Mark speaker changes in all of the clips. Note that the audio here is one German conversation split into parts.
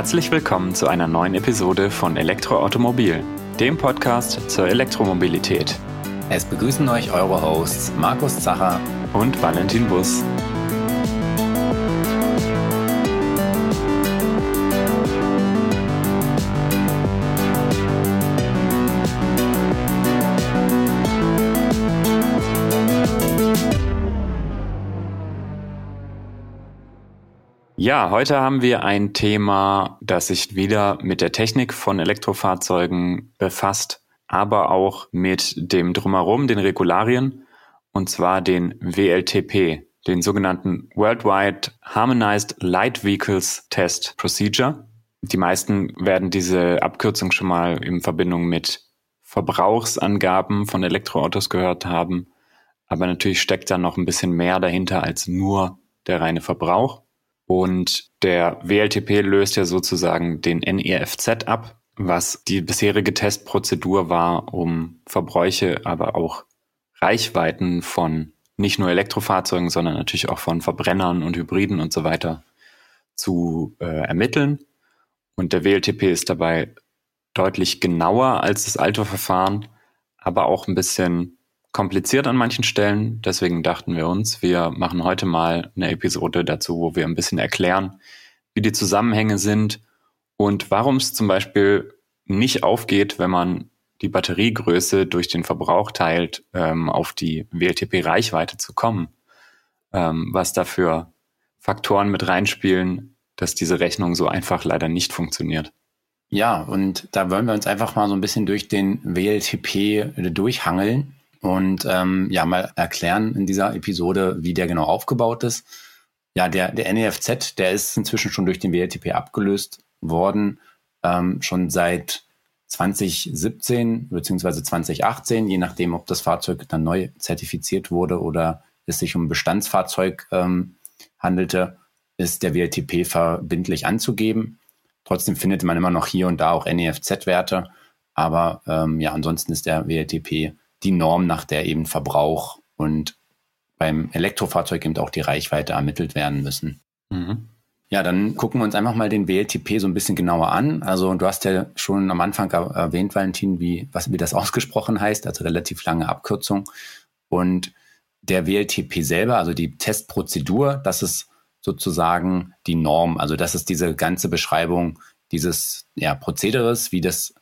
Speaker 1: Herzlich willkommen zu einer neuen Episode von Elektroautomobil, dem Podcast zur Elektromobilität.
Speaker 2: Es begrüßen euch eure Hosts Markus Zacher
Speaker 1: und Valentin Bus. Ja, heute haben wir ein Thema, das sich wieder mit der Technik von Elektrofahrzeugen befasst, aber auch mit dem Drumherum, den Regularien, und zwar den WLTP, den sogenannten Worldwide Harmonized Light Vehicles Test Procedure. Die meisten werden diese Abkürzung schon mal in Verbindung mit Verbrauchsangaben von Elektroautos gehört haben. Aber natürlich steckt da noch ein bisschen mehr dahinter als nur der reine Verbrauch. Und der WLTP löst ja sozusagen den NEFZ ab, was die bisherige Testprozedur war, um Verbräuche, aber auch Reichweiten von nicht nur Elektrofahrzeugen, sondern natürlich auch von Verbrennern und Hybriden und so weiter zu äh, ermitteln. Und der WLTP ist dabei deutlich genauer als das alte Verfahren, aber auch ein bisschen kompliziert an manchen Stellen. Deswegen dachten wir uns, wir machen heute mal eine Episode dazu, wo wir ein bisschen erklären, wie die Zusammenhänge sind und warum es zum Beispiel nicht aufgeht, wenn man die Batteriegröße durch den Verbrauch teilt, ähm, auf die WLTP-Reichweite zu kommen. Ähm, was dafür Faktoren mit reinspielen, dass diese Rechnung so einfach leider nicht funktioniert.
Speaker 2: Ja, und da wollen wir uns einfach mal so ein bisschen durch den WLTP durchhangeln und ähm, ja mal erklären in dieser Episode, wie der genau aufgebaut ist. Ja, der, der NEFZ, der ist inzwischen schon durch den WLTP abgelöst worden, ähm, schon seit 2017 beziehungsweise 2018, je nachdem, ob das Fahrzeug dann neu zertifiziert wurde oder es sich um Bestandsfahrzeug ähm, handelte, ist der WLTP verbindlich anzugeben. Trotzdem findet man immer noch hier und da auch NEFZ-Werte, aber ähm, ja, ansonsten ist der WLTP die Norm, nach der eben Verbrauch und beim Elektrofahrzeug eben auch die Reichweite ermittelt werden müssen. Mhm. Ja, dann gucken wir uns einfach mal den WLTP so ein bisschen genauer an. Also du hast ja schon am Anfang erwähnt, Valentin, wie, was, wie das ausgesprochen heißt, also relativ lange Abkürzung. Und der WLTP selber, also die Testprozedur, das ist sozusagen die Norm. Also das ist diese ganze Beschreibung dieses ja, Prozederes, wie das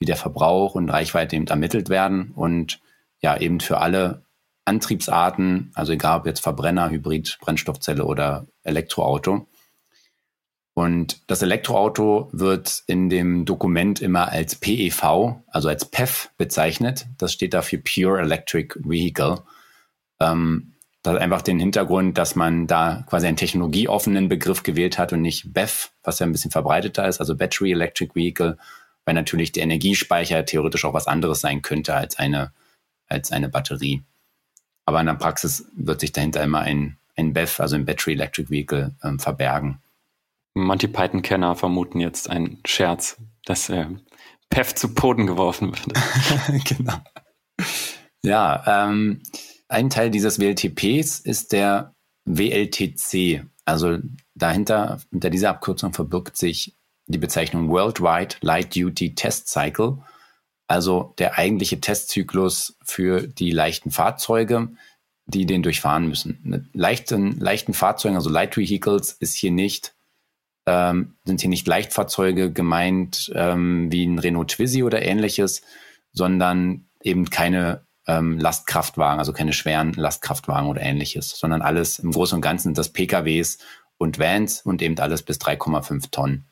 Speaker 2: wie der Verbrauch und Reichweite eben ermittelt werden und ja eben für alle Antriebsarten, also egal ob jetzt Verbrenner, Hybrid, Brennstoffzelle oder Elektroauto. Und das Elektroauto wird in dem Dokument immer als PEV, also als PEV bezeichnet. Das steht da für Pure Electric Vehicle. Ähm, das hat einfach den Hintergrund, dass man da quasi einen technologieoffenen Begriff gewählt hat und nicht BEV, was ja ein bisschen verbreiteter ist, also Battery Electric Vehicle weil natürlich der Energiespeicher theoretisch auch was anderes sein könnte als eine, als eine Batterie. Aber in der Praxis wird sich dahinter immer ein, ein BEV, also ein Battery Electric Vehicle, ähm, verbergen.
Speaker 1: Monty Python-Kenner vermuten jetzt einen Scherz, dass äh, PEV zu Boden geworfen wird.
Speaker 2: genau. Ja, ähm, ein Teil dieses WLTPs ist der WLTC. Also dahinter, hinter dieser Abkürzung verbirgt sich die Bezeichnung Worldwide Light Duty Test Cycle, also der eigentliche Testzyklus für die leichten Fahrzeuge, die den durchfahren müssen. Mit leichten, leichten Fahrzeugen, also Light Vehicles, ist hier nicht, ähm, sind hier nicht Leichtfahrzeuge gemeint ähm, wie ein Renault Twizy oder ähnliches, sondern eben keine ähm, Lastkraftwagen, also keine schweren Lastkraftwagen oder ähnliches, sondern alles im Großen und Ganzen das PKWs und Vans und eben alles bis 3,5 Tonnen.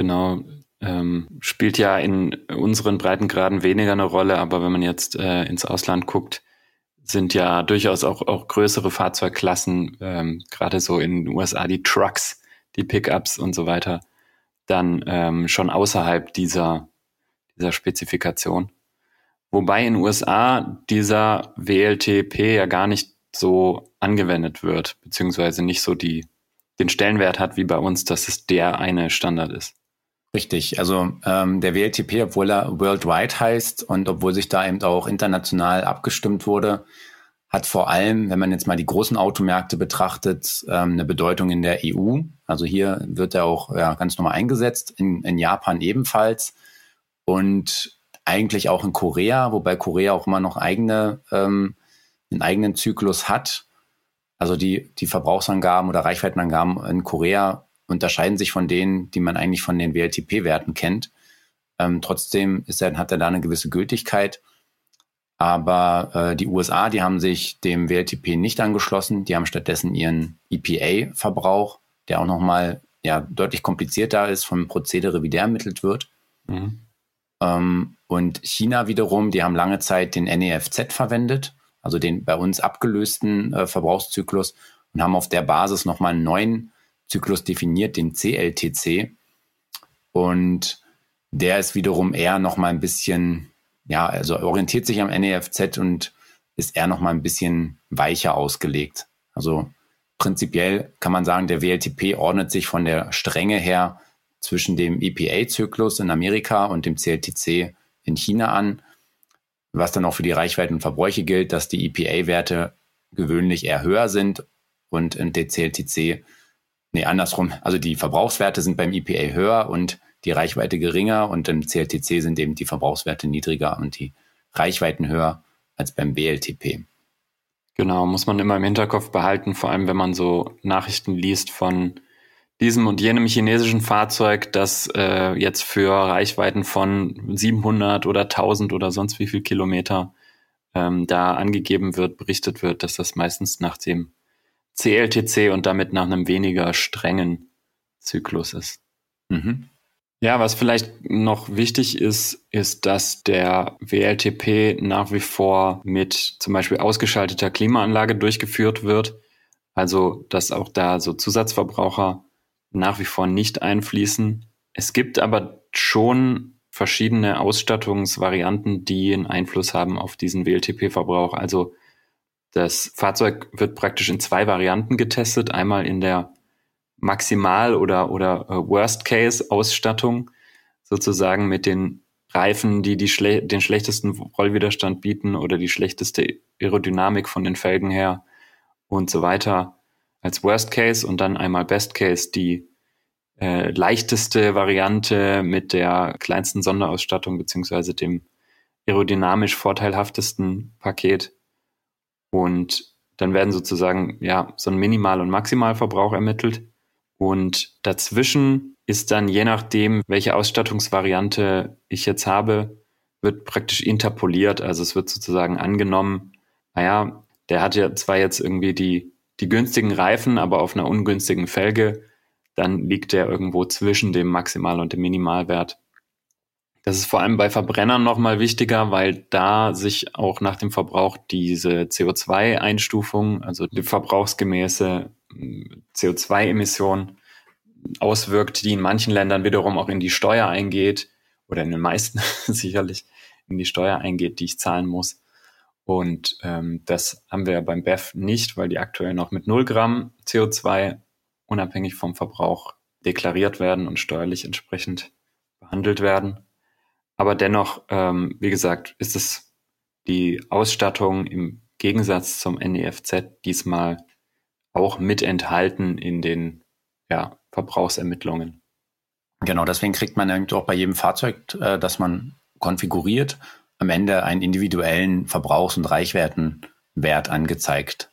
Speaker 1: Genau, ähm, spielt ja in unseren Breitengraden weniger eine Rolle, aber wenn man jetzt äh, ins Ausland guckt, sind ja durchaus auch, auch größere Fahrzeugklassen, ähm, gerade so in den USA die Trucks, die Pickups und so weiter, dann ähm, schon außerhalb dieser, dieser Spezifikation. Wobei in den USA dieser WLTP ja gar nicht so angewendet wird, beziehungsweise nicht so die, den Stellenwert hat wie bei uns, dass es der eine Standard ist.
Speaker 2: Richtig, also ähm, der WLTP, obwohl er worldwide heißt und obwohl sich da eben auch international abgestimmt wurde, hat vor allem, wenn man jetzt mal die großen Automärkte betrachtet, ähm, eine Bedeutung in der EU. Also hier wird er auch ja, ganz normal eingesetzt, in, in Japan ebenfalls und eigentlich auch in Korea, wobei Korea auch immer noch eigene, ähm, einen eigenen Zyklus hat. Also die, die Verbrauchsangaben oder Reichweitenangaben in Korea unterscheiden sich von denen, die man eigentlich von den WLTP-Werten kennt. Ähm, trotzdem ist er, hat er da eine gewisse Gültigkeit. Aber äh, die USA, die haben sich dem WLTP nicht angeschlossen. Die haben stattdessen ihren EPA-Verbrauch, der auch nochmal ja, deutlich komplizierter ist vom Prozedere, wie der ermittelt wird. Mhm. Ähm, und China wiederum, die haben lange Zeit den NEFZ verwendet, also den bei uns abgelösten äh, Verbrauchszyklus und haben auf der Basis nochmal einen neuen Zyklus definiert, den CLTC. Und der ist wiederum eher nochmal ein bisschen ja, also orientiert sich am NEFZ und ist eher noch mal ein bisschen weicher ausgelegt. Also prinzipiell kann man sagen, der WLTP ordnet sich von der Strenge her zwischen dem EPA-Zyklus in Amerika und dem CLTC in China an, was dann auch für die Reichweiten und Verbräuche gilt, dass die EPA-Werte gewöhnlich eher höher sind und der CLTC, nee, andersrum, also die Verbrauchswerte sind beim EPA höher und die Reichweite geringer und im CLTC sind eben die Verbrauchswerte niedriger und die Reichweiten höher als beim BLTP.
Speaker 1: Genau, muss man immer im Hinterkopf behalten, vor allem wenn man so Nachrichten liest von diesem und jenem chinesischen Fahrzeug, das äh, jetzt für Reichweiten von 700 oder 1000 oder sonst wie viel Kilometer ähm, da angegeben wird, berichtet wird, dass das meistens nach dem CLTC und damit nach einem weniger strengen Zyklus ist. Mhm. Ja, was vielleicht noch wichtig ist, ist, dass der WLTP nach wie vor mit zum Beispiel ausgeschalteter Klimaanlage durchgeführt wird. Also, dass auch da so Zusatzverbraucher nach wie vor nicht einfließen. Es gibt aber schon verschiedene Ausstattungsvarianten, die einen Einfluss haben auf diesen WLTP-Verbrauch. Also das Fahrzeug wird praktisch in zwei Varianten getestet. Einmal in der Maximal- oder, oder äh, Worst-Case-Ausstattung sozusagen mit den Reifen, die, die schle den schlechtesten Rollwiderstand bieten oder die schlechteste Aerodynamik von den Felgen her und so weiter als Worst Case und dann einmal Best Case die äh, leichteste Variante mit der kleinsten Sonderausstattung beziehungsweise dem aerodynamisch vorteilhaftesten Paket. Und dann werden sozusagen ja so ein Minimal- und Maximalverbrauch ermittelt. Und dazwischen ist dann, je nachdem, welche Ausstattungsvariante ich jetzt habe, wird praktisch interpoliert. Also es wird sozusagen angenommen, naja, der hat ja zwar jetzt irgendwie die, die günstigen Reifen, aber auf einer ungünstigen Felge, dann liegt der irgendwo zwischen dem Maximal- und dem Minimalwert. Das ist vor allem bei Verbrennern nochmal wichtiger, weil da sich auch nach dem Verbrauch diese CO2-Einstufung, also die verbrauchsgemäße CO2-Emission auswirkt, die in manchen Ländern wiederum auch in die Steuer eingeht oder in den meisten sicherlich in die Steuer eingeht, die ich zahlen muss. Und ähm, das haben wir beim BEF nicht, weil die aktuell noch mit 0 Gramm CO2 unabhängig vom Verbrauch deklariert werden und steuerlich entsprechend behandelt werden. Aber dennoch, ähm, wie gesagt, ist es die Ausstattung im Gegensatz zum NEFZ diesmal auch mit enthalten in den ja, Verbrauchsermittlungen.
Speaker 2: Genau, deswegen kriegt man eben auch bei jedem Fahrzeug, äh, das man konfiguriert, am Ende einen individuellen Verbrauchs- und Reichwertenwert angezeigt.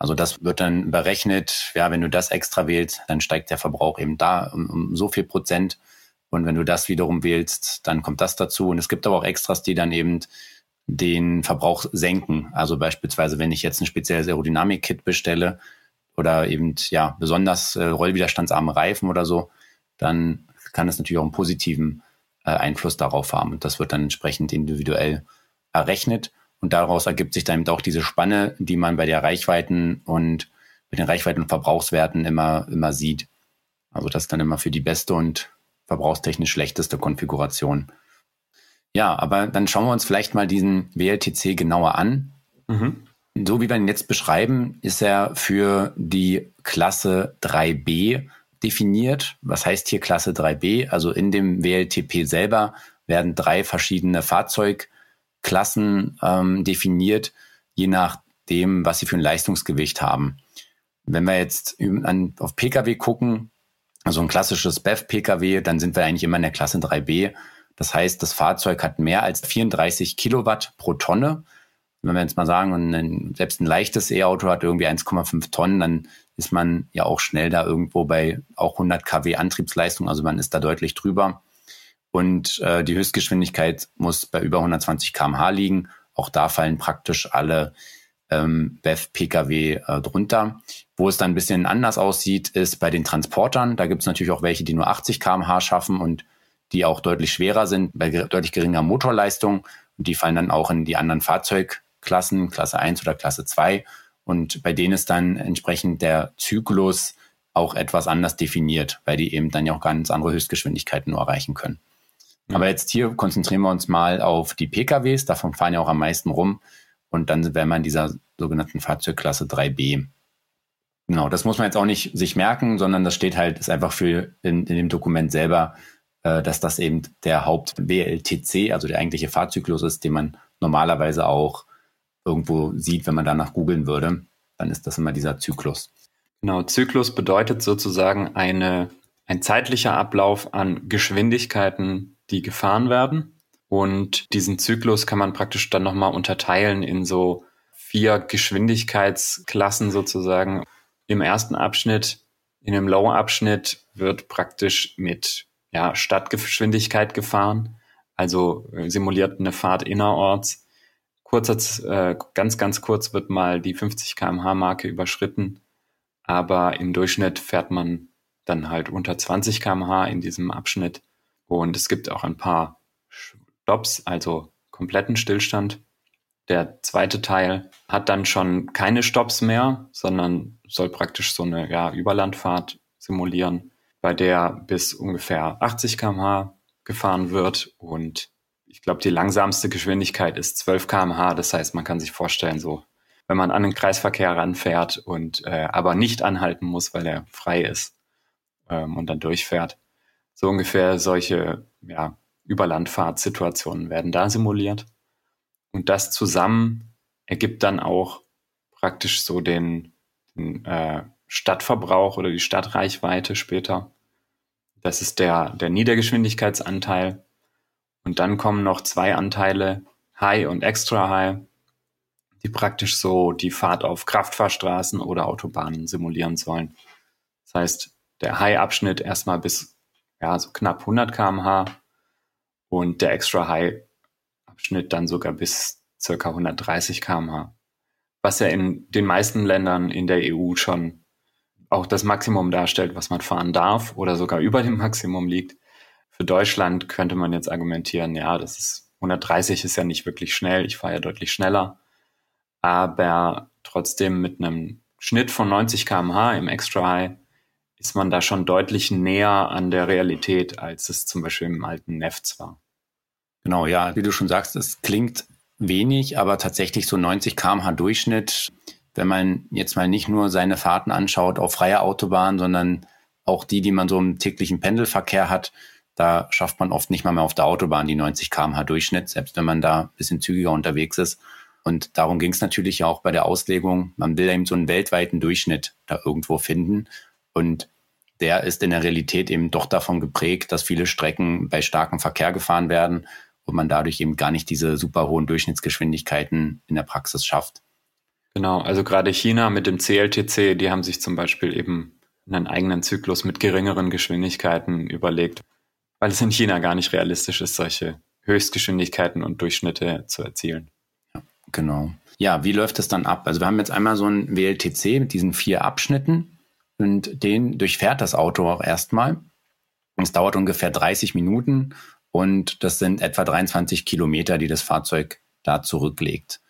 Speaker 2: Also das wird dann berechnet, ja, wenn du das extra wählst, dann steigt der Verbrauch eben da um, um so viel Prozent. Und wenn du das wiederum wählst, dann kommt das dazu. Und es gibt aber auch Extras, die dann eben den Verbrauch senken. Also beispielsweise, wenn ich jetzt ein spezielles Aerodynamik-Kit bestelle, oder eben ja besonders äh, rollwiderstandsarme Reifen oder so, dann kann es natürlich auch einen positiven äh, Einfluss darauf haben. Und das wird dann entsprechend individuell errechnet. Und daraus ergibt sich dann eben auch diese Spanne, die man bei der Reichweiten und mit den Reichweiten und Verbrauchswerten immer, immer sieht. Also das ist dann immer für die beste und verbrauchstechnisch schlechteste Konfiguration. Ja, aber dann schauen wir uns vielleicht mal diesen WLTC genauer an. Mhm. So wie wir ihn jetzt beschreiben, ist er für die Klasse 3b definiert. Was heißt hier Klasse 3b? Also in dem WLTP selber werden drei verschiedene Fahrzeugklassen ähm, definiert, je nach dem, was sie für ein Leistungsgewicht haben. Wenn wir jetzt auf Pkw gucken, also ein klassisches BEV-Pkw, dann sind wir eigentlich immer in der Klasse 3b. Das heißt, das Fahrzeug hat mehr als 34 Kilowatt pro Tonne. Wenn wir jetzt mal sagen, ein, selbst ein leichtes E-Auto hat irgendwie 1,5 Tonnen, dann ist man ja auch schnell da irgendwo bei auch 100 kW Antriebsleistung. Also man ist da deutlich drüber. Und äh, die Höchstgeschwindigkeit muss bei über 120 km/h liegen. Auch da fallen praktisch alle ähm, BEV-Pkw äh, drunter. Wo es dann ein bisschen anders aussieht, ist bei den Transportern. Da gibt es natürlich auch welche, die nur 80 km/h schaffen und die auch deutlich schwerer sind, bei deutlich geringer Motorleistung. Und die fallen dann auch in die anderen Fahrzeugklassen, Klasse 1 oder Klasse 2. Und bei denen ist dann entsprechend der Zyklus auch etwas anders definiert, weil die eben dann ja auch ganz andere Höchstgeschwindigkeiten nur erreichen können. Aber jetzt hier konzentrieren wir uns mal auf die PKWs, davon fahren ja auch am meisten rum. Und dann wären wir in dieser sogenannten Fahrzeugklasse 3b. Genau, das muss man jetzt auch nicht sich merken, sondern das steht halt, ist einfach für in, in dem Dokument selber, äh, dass das eben der Haupt-WLTC, also der eigentliche Fahrzyklus ist, den man normalerweise auch irgendwo sieht, wenn man danach googeln würde. Dann ist das immer dieser Zyklus.
Speaker 1: Genau, Zyklus bedeutet sozusagen eine, ein zeitlicher Ablauf an Geschwindigkeiten, die gefahren werden. Und diesen Zyklus kann man praktisch dann nochmal unterteilen in so vier Geschwindigkeitsklassen sozusagen. Im ersten Abschnitt, in dem Low-Abschnitt wird praktisch mit ja, Stadtgeschwindigkeit gefahren, also äh, simuliert eine Fahrt innerorts. Kurzer, äh, ganz, ganz kurz wird mal die 50 kmh Marke überschritten, aber im Durchschnitt fährt man dann halt unter 20 kmh in diesem Abschnitt. Und es gibt auch ein paar Stops, also kompletten Stillstand. Der zweite Teil hat dann schon keine Stops mehr, sondern soll praktisch so eine ja, Überlandfahrt simulieren, bei der bis ungefähr 80 km/h gefahren wird. Und ich glaube, die langsamste Geschwindigkeit ist 12 km/h. Das heißt, man kann sich vorstellen, so wenn man an den Kreisverkehr ranfährt und äh, aber nicht anhalten muss, weil er frei ist ähm, und dann durchfährt. So ungefähr solche ja, Überlandfahrtssituationen werden da simuliert. Und das zusammen ergibt dann auch praktisch so den, den äh, Stadtverbrauch oder die Stadtreichweite später. Das ist der, der Niedergeschwindigkeitsanteil. Und dann kommen noch zwei Anteile, High und Extra High, die praktisch so die Fahrt auf Kraftfahrstraßen oder Autobahnen simulieren sollen. Das heißt, der High-Abschnitt erstmal bis ja, so knapp 100 kmh und der Extra High Abschnitt dann sogar bis circa 130 kmh. Was ja in den meisten Ländern in der EU schon auch das Maximum darstellt, was man fahren darf oder sogar über dem Maximum liegt. Für Deutschland könnte man jetzt argumentieren, ja, das ist 130 ist ja nicht wirklich schnell, ich fahre ja deutlich schneller, aber trotzdem mit einem Schnitt von 90 kmh im Extra High ist man da schon deutlich näher an der Realität, als es zum Beispiel im alten Nefts war.
Speaker 2: Genau, ja, wie du schon sagst, es klingt wenig, aber tatsächlich so 90 km/h Durchschnitt, wenn man jetzt mal nicht nur seine Fahrten anschaut auf freier Autobahn, sondern auch die, die man so im täglichen Pendelverkehr hat, da schafft man oft nicht mal mehr auf der Autobahn die 90 km/h Durchschnitt, selbst wenn man da ein bisschen zügiger unterwegs ist. Und darum ging es natürlich auch bei der Auslegung. Man will eben so einen weltweiten Durchschnitt da irgendwo finden. Und der ist in der Realität eben doch davon geprägt, dass viele Strecken bei starkem Verkehr gefahren werden und man dadurch eben gar nicht diese super hohen Durchschnittsgeschwindigkeiten in der Praxis schafft.
Speaker 1: Genau, also gerade China mit dem CLTC, die haben sich zum Beispiel eben einen eigenen Zyklus mit geringeren Geschwindigkeiten überlegt, weil es in China gar nicht realistisch ist, solche Höchstgeschwindigkeiten und Durchschnitte zu erzielen.
Speaker 2: Ja, genau. Ja, wie läuft das dann ab? Also wir haben jetzt einmal so ein WLTC mit diesen vier Abschnitten. Und den durchfährt das Auto auch erstmal. Es dauert ungefähr 30 Minuten und das sind etwa 23 Kilometer, die das Fahrzeug da zurücklegt.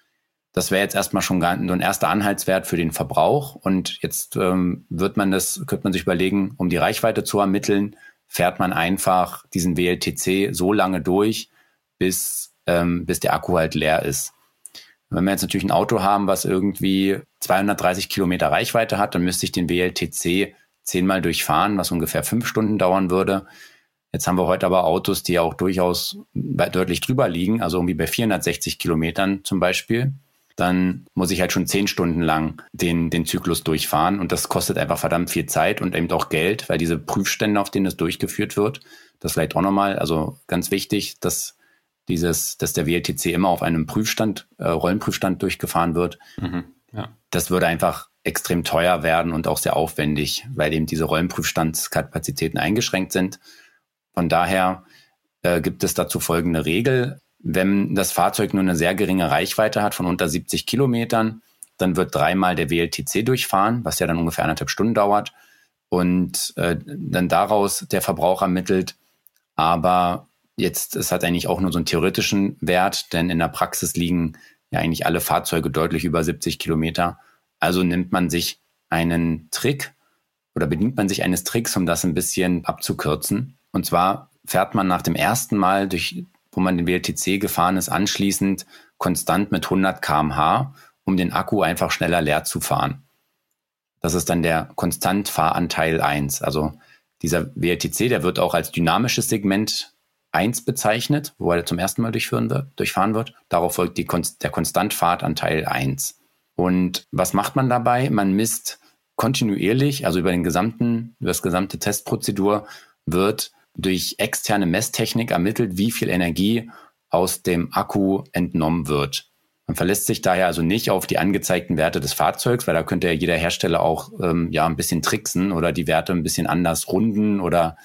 Speaker 2: Das wäre jetzt erstmal schon so ein erster Anhaltswert für den Verbrauch. Und jetzt ähm, wird man das, könnte man sich überlegen, um die Reichweite zu ermitteln, fährt man einfach diesen WLTC so lange durch, bis, ähm, bis der Akku halt leer ist. Wenn wir jetzt natürlich ein Auto haben, was irgendwie 230 Kilometer Reichweite hat, dann müsste ich den WLTC zehnmal durchfahren, was ungefähr fünf Stunden dauern würde. Jetzt haben wir heute aber Autos, die auch durchaus deutlich drüber liegen, also irgendwie bei 460 Kilometern zum Beispiel. dann muss ich halt schon zehn Stunden lang den, den Zyklus durchfahren und das kostet einfach verdammt viel Zeit und eben auch Geld, weil diese Prüfstände, auf denen das durchgeführt wird, das vielleicht auch nochmal, also ganz wichtig, dass dieses, dass der WLTC immer auf einem Prüfstand, äh, Rollenprüfstand durchgefahren wird. Mhm, ja. Das würde einfach extrem teuer werden und auch sehr aufwendig, weil eben diese Rollenprüfstandskapazitäten eingeschränkt sind. Von daher äh, gibt es dazu folgende Regel. Wenn das Fahrzeug nur eine sehr geringe Reichweite hat von unter 70 Kilometern, dann wird dreimal der WLTC durchfahren, was ja dann ungefähr anderthalb Stunden dauert und äh, dann daraus der Verbrauch ermittelt. Aber jetzt, es hat eigentlich auch nur so einen theoretischen Wert, denn in der Praxis liegen ja eigentlich alle Fahrzeuge deutlich über 70 Kilometer. Also nimmt man sich einen Trick oder bedient man sich eines Tricks, um das ein bisschen abzukürzen. Und zwar fährt man nach dem ersten Mal durch wo man den WLTC gefahren ist, anschließend konstant mit 100 kmh, um den Akku einfach schneller leer zu fahren. Das ist dann der Konstantfahranteil 1. Also dieser WLTC, der wird auch als dynamisches Segment 1 bezeichnet, wo er zum ersten Mal durchführen wird, durchfahren wird. Darauf folgt die, der Konstantfahrtanteil 1. Und was macht man dabei? Man misst kontinuierlich, also über den gesamten, über das gesamte Testprozedur wird durch externe Messtechnik ermittelt, wie viel Energie aus dem Akku entnommen wird. Man verlässt sich daher also nicht auf die angezeigten Werte des Fahrzeugs, weil da könnte ja jeder Hersteller auch ähm, ja ein bisschen tricksen oder die Werte ein bisschen anders runden oder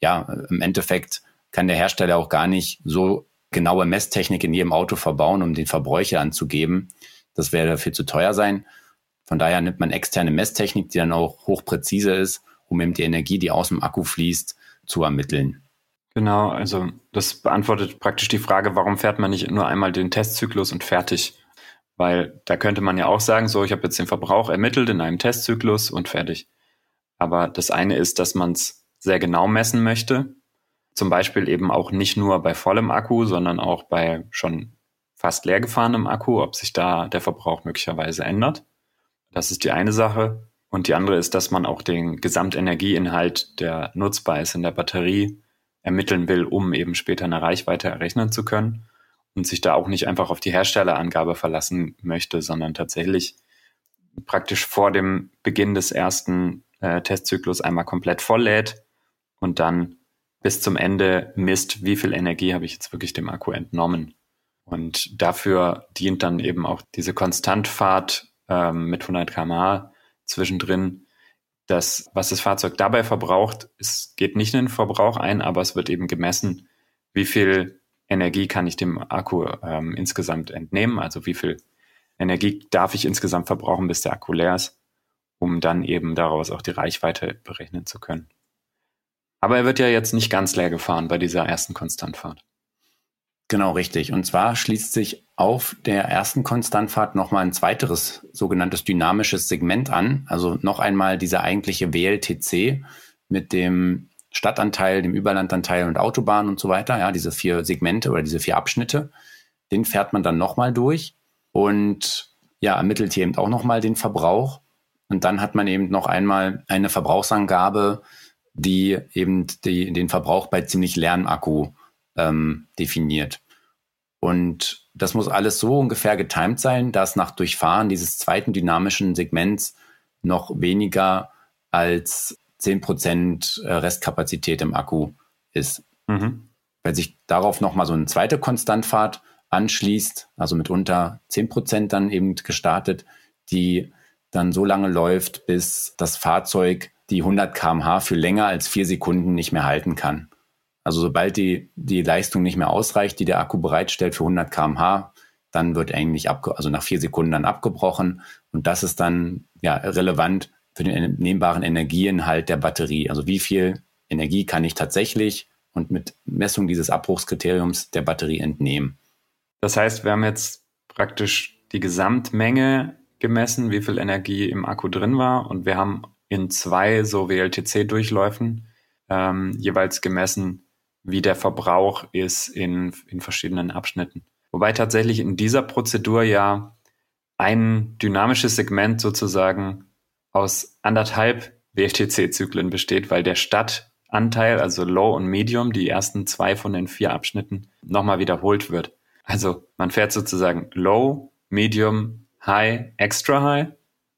Speaker 2: ja, im Endeffekt kann der Hersteller auch gar nicht so genaue Messtechnik in jedem Auto verbauen, um den Verbräucher anzugeben. Das wäre viel zu teuer sein. Von daher nimmt man externe Messtechnik, die dann auch hochpräzise ist, um eben die Energie, die aus dem Akku fließt, zu ermitteln.
Speaker 1: Genau, also das beantwortet praktisch die Frage, warum fährt man nicht nur einmal den Testzyklus und fertig? Weil da könnte man ja auch sagen, so, ich habe jetzt den Verbrauch ermittelt in einem Testzyklus und fertig. Aber das eine ist, dass man es sehr genau messen möchte. Zum Beispiel eben auch nicht nur bei vollem Akku, sondern auch bei schon fast leer gefahrenem Akku, ob sich da der Verbrauch möglicherweise ändert. Das ist die eine Sache. Und die andere ist, dass man auch den Gesamtenergieinhalt, der nutzbar ist in der Batterie, ermitteln will, um eben später eine Reichweite errechnen zu können und sich da auch nicht einfach auf die Herstellerangabe verlassen möchte, sondern tatsächlich praktisch vor dem Beginn des ersten äh, Testzyklus einmal komplett volllädt und dann bis zum Ende misst, wie viel Energie habe ich jetzt wirklich dem Akku entnommen. Und dafür dient dann eben auch diese Konstantfahrt ähm, mit 100 kmh, zwischendrin. Das, was das Fahrzeug dabei verbraucht, es geht nicht in den Verbrauch ein, aber es wird eben gemessen, wie viel Energie kann ich dem Akku ähm, insgesamt entnehmen, also wie viel Energie darf ich insgesamt verbrauchen, bis der Akku leer ist, um dann eben daraus auch die Reichweite berechnen zu können. Aber er wird ja jetzt nicht ganz leer gefahren bei dieser ersten Konstantfahrt.
Speaker 2: Genau, richtig. Und zwar schließt sich auf der ersten Konstantfahrt nochmal ein zweiteres sogenanntes dynamisches Segment an. Also noch einmal dieser eigentliche WLTC mit dem Stadtanteil, dem Überlandanteil und Autobahn und so weiter. Ja, diese vier Segmente oder diese vier Abschnitte. Den fährt man dann nochmal durch und ja, ermittelt hier eben auch nochmal den Verbrauch. Und dann hat man eben noch einmal eine Verbrauchsangabe, die eben die, den Verbrauch bei ziemlich leeren Akku ähm, definiert. Und das muss alles so ungefähr getimt sein, dass nach Durchfahren dieses zweiten dynamischen Segments noch weniger als 10% äh, Restkapazität im Akku ist. Mhm. Wenn sich darauf nochmal so eine zweite Konstantfahrt anschließt, also mit unter 10% dann eben gestartet, die dann so lange läuft, bis das Fahrzeug die 100 kmh für länger als vier Sekunden nicht mehr halten kann. Also sobald die, die Leistung nicht mehr ausreicht, die der Akku bereitstellt für 100 kmh, dann wird eigentlich abge also nach vier Sekunden dann abgebrochen. Und das ist dann ja relevant für den entnehmbaren Energieinhalt der Batterie. Also wie viel Energie kann ich tatsächlich und mit Messung dieses Abbruchskriteriums der Batterie entnehmen.
Speaker 1: Das heißt, wir haben jetzt praktisch die Gesamtmenge gemessen, wie viel Energie im Akku drin war. Und wir haben in zwei so WLTC-Durchläufen ähm, jeweils gemessen, wie der Verbrauch ist in, in verschiedenen Abschnitten. Wobei tatsächlich in dieser Prozedur ja ein dynamisches Segment sozusagen aus anderthalb WLTC-Zyklen besteht, weil der Stadtanteil, also Low und Medium, die ersten zwei von den vier Abschnitten, nochmal wiederholt wird. Also man fährt sozusagen Low, Medium, High, Extra High,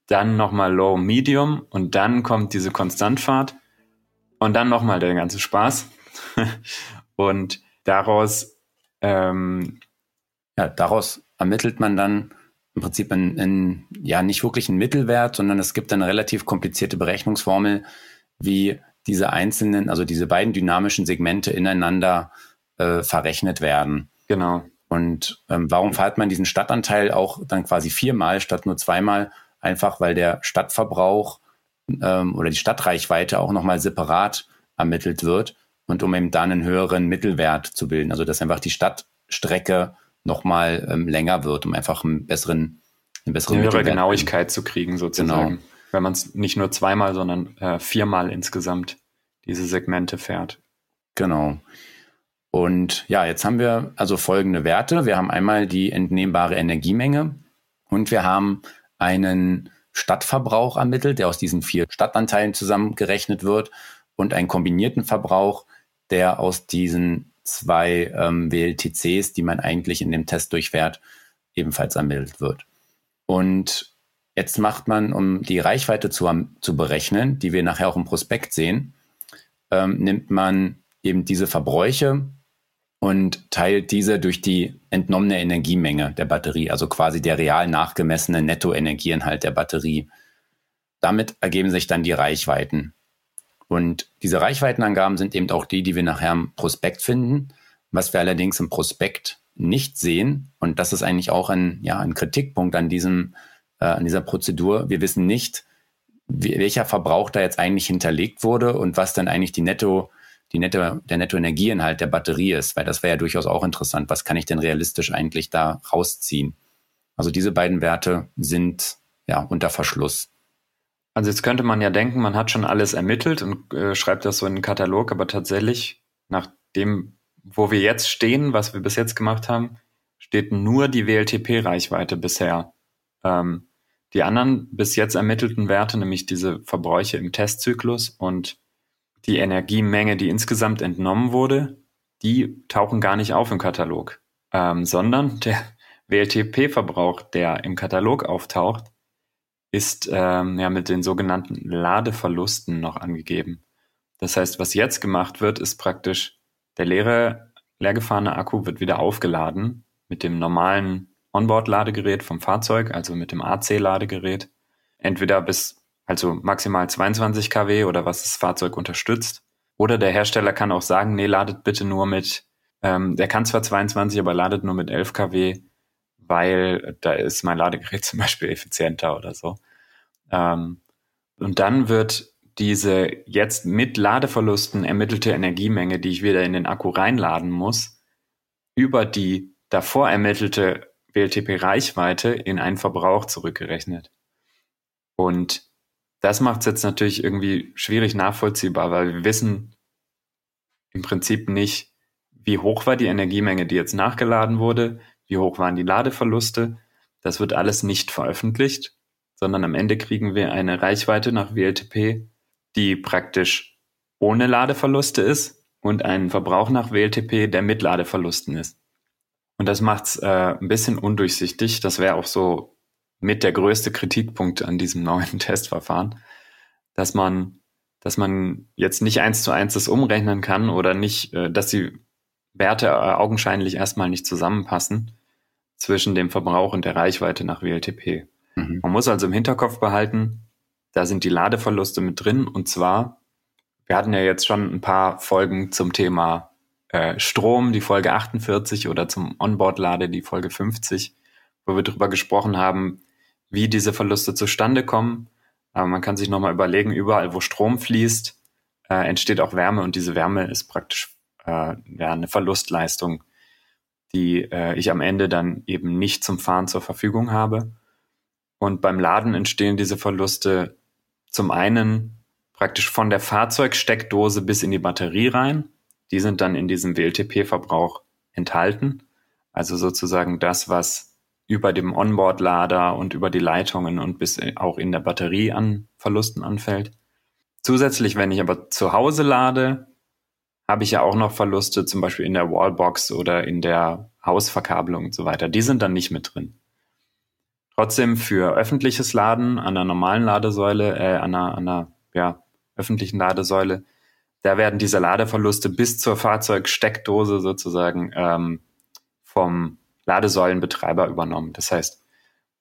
Speaker 1: dann nochmal Low, Medium und dann kommt diese Konstantfahrt und dann nochmal der ganze Spaß. und daraus, ähm,
Speaker 2: ja, daraus ermittelt man dann im Prinzip einen, ja, nicht wirklich einen Mittelwert, sondern es gibt eine relativ komplizierte Berechnungsformel, wie diese einzelnen, also diese beiden dynamischen Segmente ineinander äh, verrechnet werden.
Speaker 1: Genau.
Speaker 2: Und ähm, warum fährt man diesen Stadtanteil auch dann quasi viermal statt nur zweimal? Einfach weil der Stadtverbrauch ähm, oder die Stadtreichweite auch nochmal separat ermittelt wird und um eben dann einen höheren Mittelwert zu bilden. Also dass einfach die Stadtstrecke nochmal ähm, länger wird, um einfach einen besseren,
Speaker 1: eine bessere eine höhere Genauigkeit zu kriegen sozusagen. Genau. Wenn man es nicht nur zweimal, sondern äh, viermal insgesamt diese Segmente fährt.
Speaker 2: Genau. Und ja, jetzt haben wir also folgende Werte. Wir haben einmal die entnehmbare Energiemenge und wir haben einen Stadtverbrauch ermittelt, der aus diesen vier Stadtanteilen zusammengerechnet wird und einen kombinierten Verbrauch, der aus diesen zwei ähm, WLTCs, die man eigentlich in dem Test durchfährt, ebenfalls ermittelt wird. Und jetzt macht man, um die Reichweite zu, zu berechnen, die wir nachher auch im Prospekt sehen, ähm, nimmt man eben diese Verbräuche und teilt diese durch die entnommene Energiemenge der Batterie, also quasi der real nachgemessene Nettoenergieinhalt der Batterie. Damit ergeben sich dann die Reichweiten. Und diese Reichweitenangaben sind eben auch die, die wir nachher im Prospekt finden. Was wir allerdings im Prospekt nicht sehen, und das ist eigentlich auch ein, ja, ein Kritikpunkt an, diesem, äh, an dieser Prozedur, wir wissen nicht, wie, welcher Verbrauch da jetzt eigentlich hinterlegt wurde und was dann eigentlich die Netto die netto, der Nettoenergieinhalt der Batterie ist, weil das wäre ja durchaus auch interessant. Was kann ich denn realistisch eigentlich da rausziehen? Also diese beiden Werte sind ja unter Verschluss.
Speaker 1: Also jetzt könnte man ja denken, man hat schon alles ermittelt und äh, schreibt das so in den Katalog, aber tatsächlich nach dem, wo wir jetzt stehen, was wir bis jetzt gemacht haben, steht nur die WLTP-Reichweite bisher. Ähm, die anderen bis jetzt ermittelten Werte, nämlich diese Verbräuche im Testzyklus und die Energiemenge, die insgesamt entnommen wurde, die tauchen gar nicht auf im Katalog, ähm, sondern der WLTP-Verbrauch, der im Katalog auftaucht, ist ähm, ja mit den sogenannten Ladeverlusten noch angegeben. Das heißt, was jetzt gemacht wird, ist praktisch der leere, leergefahrene Akku wird wieder aufgeladen mit dem normalen Onboard-Ladegerät vom Fahrzeug, also mit dem AC-Ladegerät, entweder bis also maximal 22 kW oder was das Fahrzeug unterstützt. Oder der Hersteller kann auch sagen, nee, ladet bitte nur mit, ähm, der kann zwar 22, aber ladet nur mit 11 kW, weil da ist mein Ladegerät zum Beispiel effizienter oder so. Ähm, und dann wird diese jetzt mit Ladeverlusten ermittelte Energiemenge, die ich wieder in den Akku reinladen muss, über die davor ermittelte WLTP-Reichweite in einen Verbrauch zurückgerechnet. Und das macht es jetzt natürlich irgendwie schwierig nachvollziehbar, weil wir wissen im Prinzip nicht, wie hoch war die Energiemenge, die jetzt nachgeladen wurde, wie hoch waren die Ladeverluste. Das wird alles nicht veröffentlicht, sondern am Ende kriegen wir eine Reichweite nach WLTP, die praktisch ohne Ladeverluste ist und einen Verbrauch nach WLTP, der mit Ladeverlusten ist. Und das macht es äh, ein bisschen undurchsichtig. Das wäre auch so mit der größte Kritikpunkt an diesem neuen Testverfahren, dass man, dass man jetzt nicht eins zu eins das umrechnen kann oder nicht, äh, dass die Werte äh, augenscheinlich erstmal nicht zusammenpassen zwischen dem Verbrauch und der Reichweite nach WLTP. Mhm. Man muss also im Hinterkopf behalten, da sind die Ladeverluste mit drin und zwar, wir hatten ja jetzt schon ein paar Folgen zum Thema äh, Strom, die Folge 48 oder zum Onboard-Lade, die Folge 50, wo wir darüber gesprochen haben, wie diese Verluste zustande kommen. Aber man kann sich nochmal überlegen, überall wo Strom fließt, äh, entsteht auch Wärme und diese Wärme ist praktisch äh, ja, eine Verlustleistung, die äh, ich am Ende dann eben nicht zum Fahren zur Verfügung habe. Und beim Laden entstehen diese Verluste zum einen praktisch von der Fahrzeugsteckdose bis in die Batterie rein. Die sind dann in diesem WLTP-Verbrauch enthalten. Also sozusagen das, was über dem Onboard-Lader und über die Leitungen und bis auch in der Batterie an Verlusten anfällt. Zusätzlich, wenn ich aber zu Hause lade, habe ich ja auch noch Verluste, zum Beispiel in der Wallbox oder in der Hausverkabelung und so weiter. Die sind dann nicht mit drin. Trotzdem für öffentliches Laden an einer normalen Ladesäule, äh, an einer, an einer ja, öffentlichen Ladesäule, da werden diese Ladeverluste bis zur Fahrzeugsteckdose sozusagen ähm, vom Ladesäulenbetreiber übernommen. Das heißt,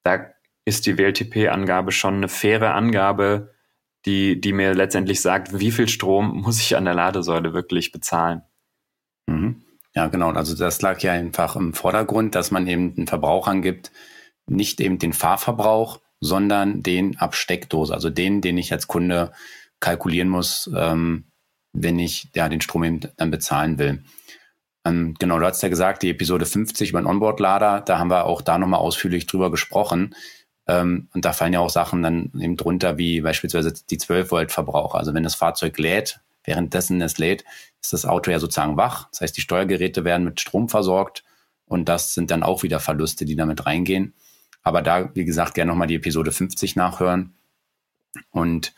Speaker 1: da ist die WLTP-Angabe schon eine faire Angabe, die, die mir letztendlich sagt, wie viel Strom muss ich an der Ladesäule wirklich bezahlen.
Speaker 2: Mhm. Ja, genau. Also das lag ja einfach im Vordergrund, dass man eben einen Verbrauch angibt, nicht eben den Fahrverbrauch, sondern den Absteckdose, also den, den ich als Kunde kalkulieren muss, ähm, wenn ich ja den Strom eben dann bezahlen will. Ähm, genau, du hast ja gesagt, die Episode 50 über den Onboard-Lader, da haben wir auch da nochmal ausführlich drüber gesprochen. Ähm, und da fallen ja auch Sachen dann eben drunter, wie beispielsweise die 12 Volt Verbraucher. Also wenn das Fahrzeug lädt, währenddessen es lädt, ist das Auto ja sozusagen wach. Das heißt, die Steuergeräte werden mit Strom versorgt und das sind dann auch wieder Verluste, die damit reingehen. Aber da, wie gesagt, gerne nochmal die Episode 50 nachhören. Und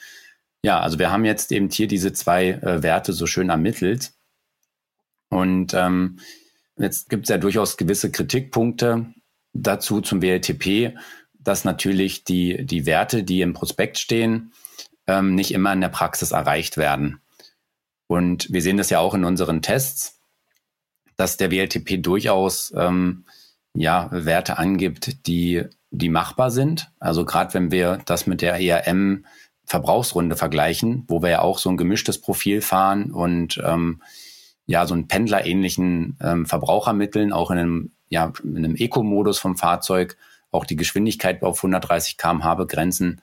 Speaker 2: ja, also wir haben jetzt eben hier diese zwei äh, Werte so schön ermittelt. Und ähm, jetzt gibt es ja durchaus gewisse Kritikpunkte dazu zum WLTP, dass natürlich die, die Werte, die im Prospekt stehen, ähm, nicht immer in der Praxis erreicht werden. Und wir sehen das ja auch in unseren Tests, dass der WLTP durchaus ähm, ja, Werte angibt, die, die machbar sind. Also gerade wenn wir das mit der ERM Verbrauchsrunde vergleichen, wo wir ja auch so ein gemischtes Profil fahren und ähm, ja so einen pendlerähnlichen ähm, Verbrauchermitteln, auch in einem, ja, in einem Eco-Modus vom Fahrzeug, auch die Geschwindigkeit auf 130 km/h begrenzen,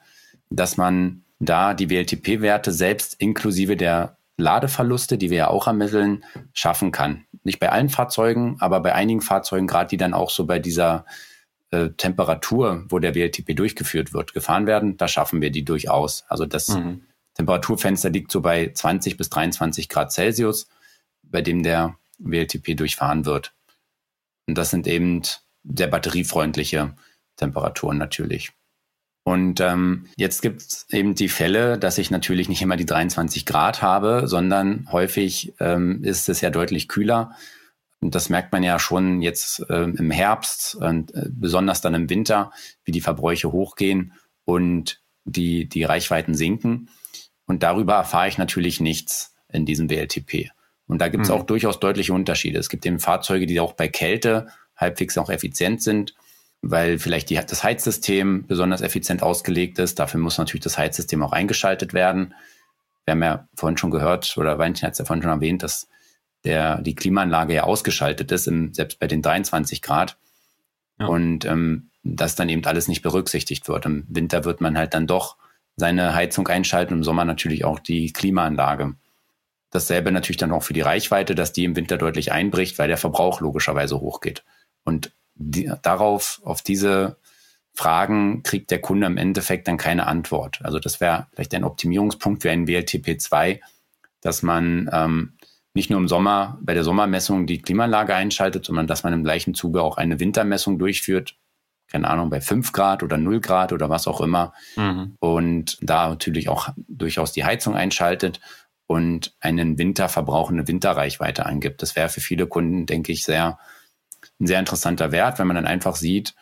Speaker 2: dass man da die WLTP-Werte selbst inklusive der Ladeverluste, die wir ja auch ermitteln, schaffen kann. Nicht bei allen Fahrzeugen, aber bei einigen Fahrzeugen, gerade die dann auch so bei dieser äh, Temperatur, wo der WLTP durchgeführt wird, gefahren werden, da schaffen wir die durchaus. Also das mhm. Temperaturfenster liegt so bei 20 bis 23 Grad Celsius, bei dem der WLTP durchfahren wird. Und das sind eben sehr batteriefreundliche Temperaturen natürlich. Und ähm, jetzt gibt es eben die Fälle, dass ich natürlich nicht immer die 23 Grad habe, sondern häufig ähm, ist es ja deutlich kühler. Und das merkt man ja schon jetzt äh, im Herbst und äh, besonders dann im Winter, wie die Verbräuche hochgehen und die, die Reichweiten sinken. Und darüber erfahre ich natürlich nichts in diesem WLTP. Und da gibt es mhm. auch durchaus deutliche Unterschiede. Es gibt eben Fahrzeuge, die auch bei Kälte halbwegs auch effizient sind weil vielleicht die, das Heizsystem besonders effizient ausgelegt ist. Dafür muss natürlich das Heizsystem auch eingeschaltet werden. Wir haben ja vorhin schon gehört, oder Weinchen hat es ja vorhin schon erwähnt, dass der, die Klimaanlage ja ausgeschaltet ist, im, selbst bei den 23 Grad. Ja. Und ähm, das dann eben alles nicht berücksichtigt wird. Im Winter wird man halt dann doch seine Heizung einschalten, im Sommer natürlich auch die Klimaanlage. Dasselbe natürlich dann auch für die Reichweite, dass die im Winter deutlich einbricht, weil der Verbrauch logischerweise hochgeht. Und die, darauf, auf diese Fragen kriegt der Kunde im Endeffekt dann keine Antwort. Also das wäre vielleicht ein Optimierungspunkt für einen WLTP 2, dass man ähm, nicht nur im Sommer bei der Sommermessung die Klimaanlage einschaltet, sondern dass man im gleichen Zuge auch eine Wintermessung durchführt. Keine Ahnung, bei 5 Grad oder 0 Grad oder was auch immer. Mhm. Und da natürlich auch durchaus die Heizung einschaltet und einen Winterverbrauch, eine Winterreichweite angibt. Das wäre für viele Kunden, denke ich, sehr ein sehr interessanter Wert, wenn man dann einfach sieht,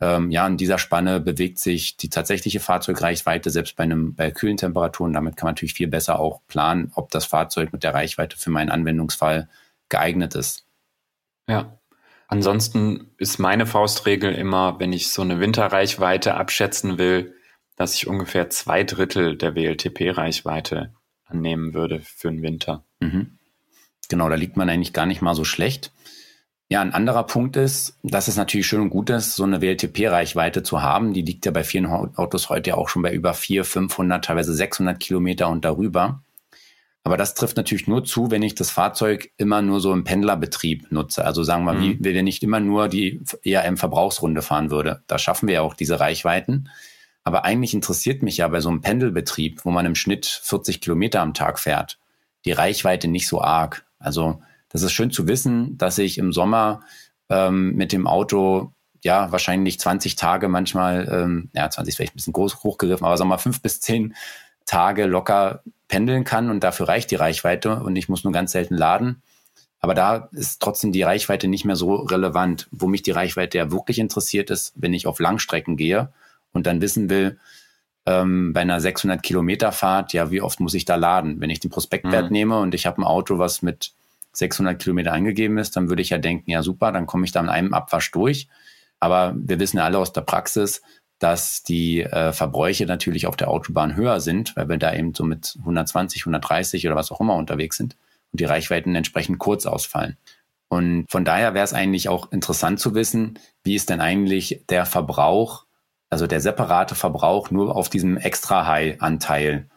Speaker 2: ähm, ja, in dieser Spanne bewegt sich die tatsächliche Fahrzeugreichweite selbst bei einem bei kühlen Temperaturen. Damit kann man natürlich viel besser auch planen, ob das Fahrzeug mit der Reichweite für meinen Anwendungsfall geeignet ist.
Speaker 1: Ja. Ansonsten ist meine Faustregel immer, wenn ich so eine Winterreichweite abschätzen will, dass ich ungefähr zwei Drittel der WLTP-Reichweite annehmen würde für den Winter. Mhm.
Speaker 2: Genau, da liegt man eigentlich gar nicht mal so schlecht. Ja, ein anderer Punkt ist, dass es natürlich schön und gut ist, so eine WLTP-Reichweite zu haben. Die liegt ja bei vielen Autos heute auch schon bei über 400, 500, teilweise 600 Kilometer und darüber. Aber das trifft natürlich nur zu, wenn ich das Fahrzeug immer nur so im Pendlerbetrieb nutze. Also sagen wir, mhm. wie, wenn ich immer nur die ERM-Verbrauchsrunde fahren würde. Da schaffen wir ja auch diese Reichweiten. Aber eigentlich interessiert mich ja bei so einem Pendelbetrieb, wo man im Schnitt 40 Kilometer am Tag fährt, die Reichweite nicht so arg. Also das ist schön zu wissen, dass ich im Sommer ähm, mit dem Auto ja wahrscheinlich 20 Tage manchmal, ähm, ja 20 ist vielleicht ein bisschen groß hochgegriffen, aber sagen wir mal fünf bis zehn Tage locker pendeln kann und dafür reicht die Reichweite und ich muss nur ganz selten laden. Aber da ist trotzdem die Reichweite nicht mehr so relevant. Wo mich die Reichweite ja wirklich interessiert ist, wenn ich auf Langstrecken gehe und dann wissen will, ähm, bei einer 600 Kilometer Fahrt, ja, wie oft muss ich da laden? Wenn ich den Prospektwert mhm. nehme und ich habe ein Auto, was mit 600 Kilometer angegeben ist, dann würde ich ja denken, ja super, dann komme ich da in einem Abwasch durch. Aber wir wissen ja alle aus der Praxis, dass die äh, Verbräuche natürlich auf der Autobahn höher sind, weil wir da eben so mit 120, 130 oder was auch immer unterwegs sind und die Reichweiten entsprechend kurz ausfallen. Und von daher wäre es eigentlich auch interessant zu wissen, wie ist denn eigentlich der Verbrauch also der separate Verbrauch nur auf diesem Extra-High-Anteil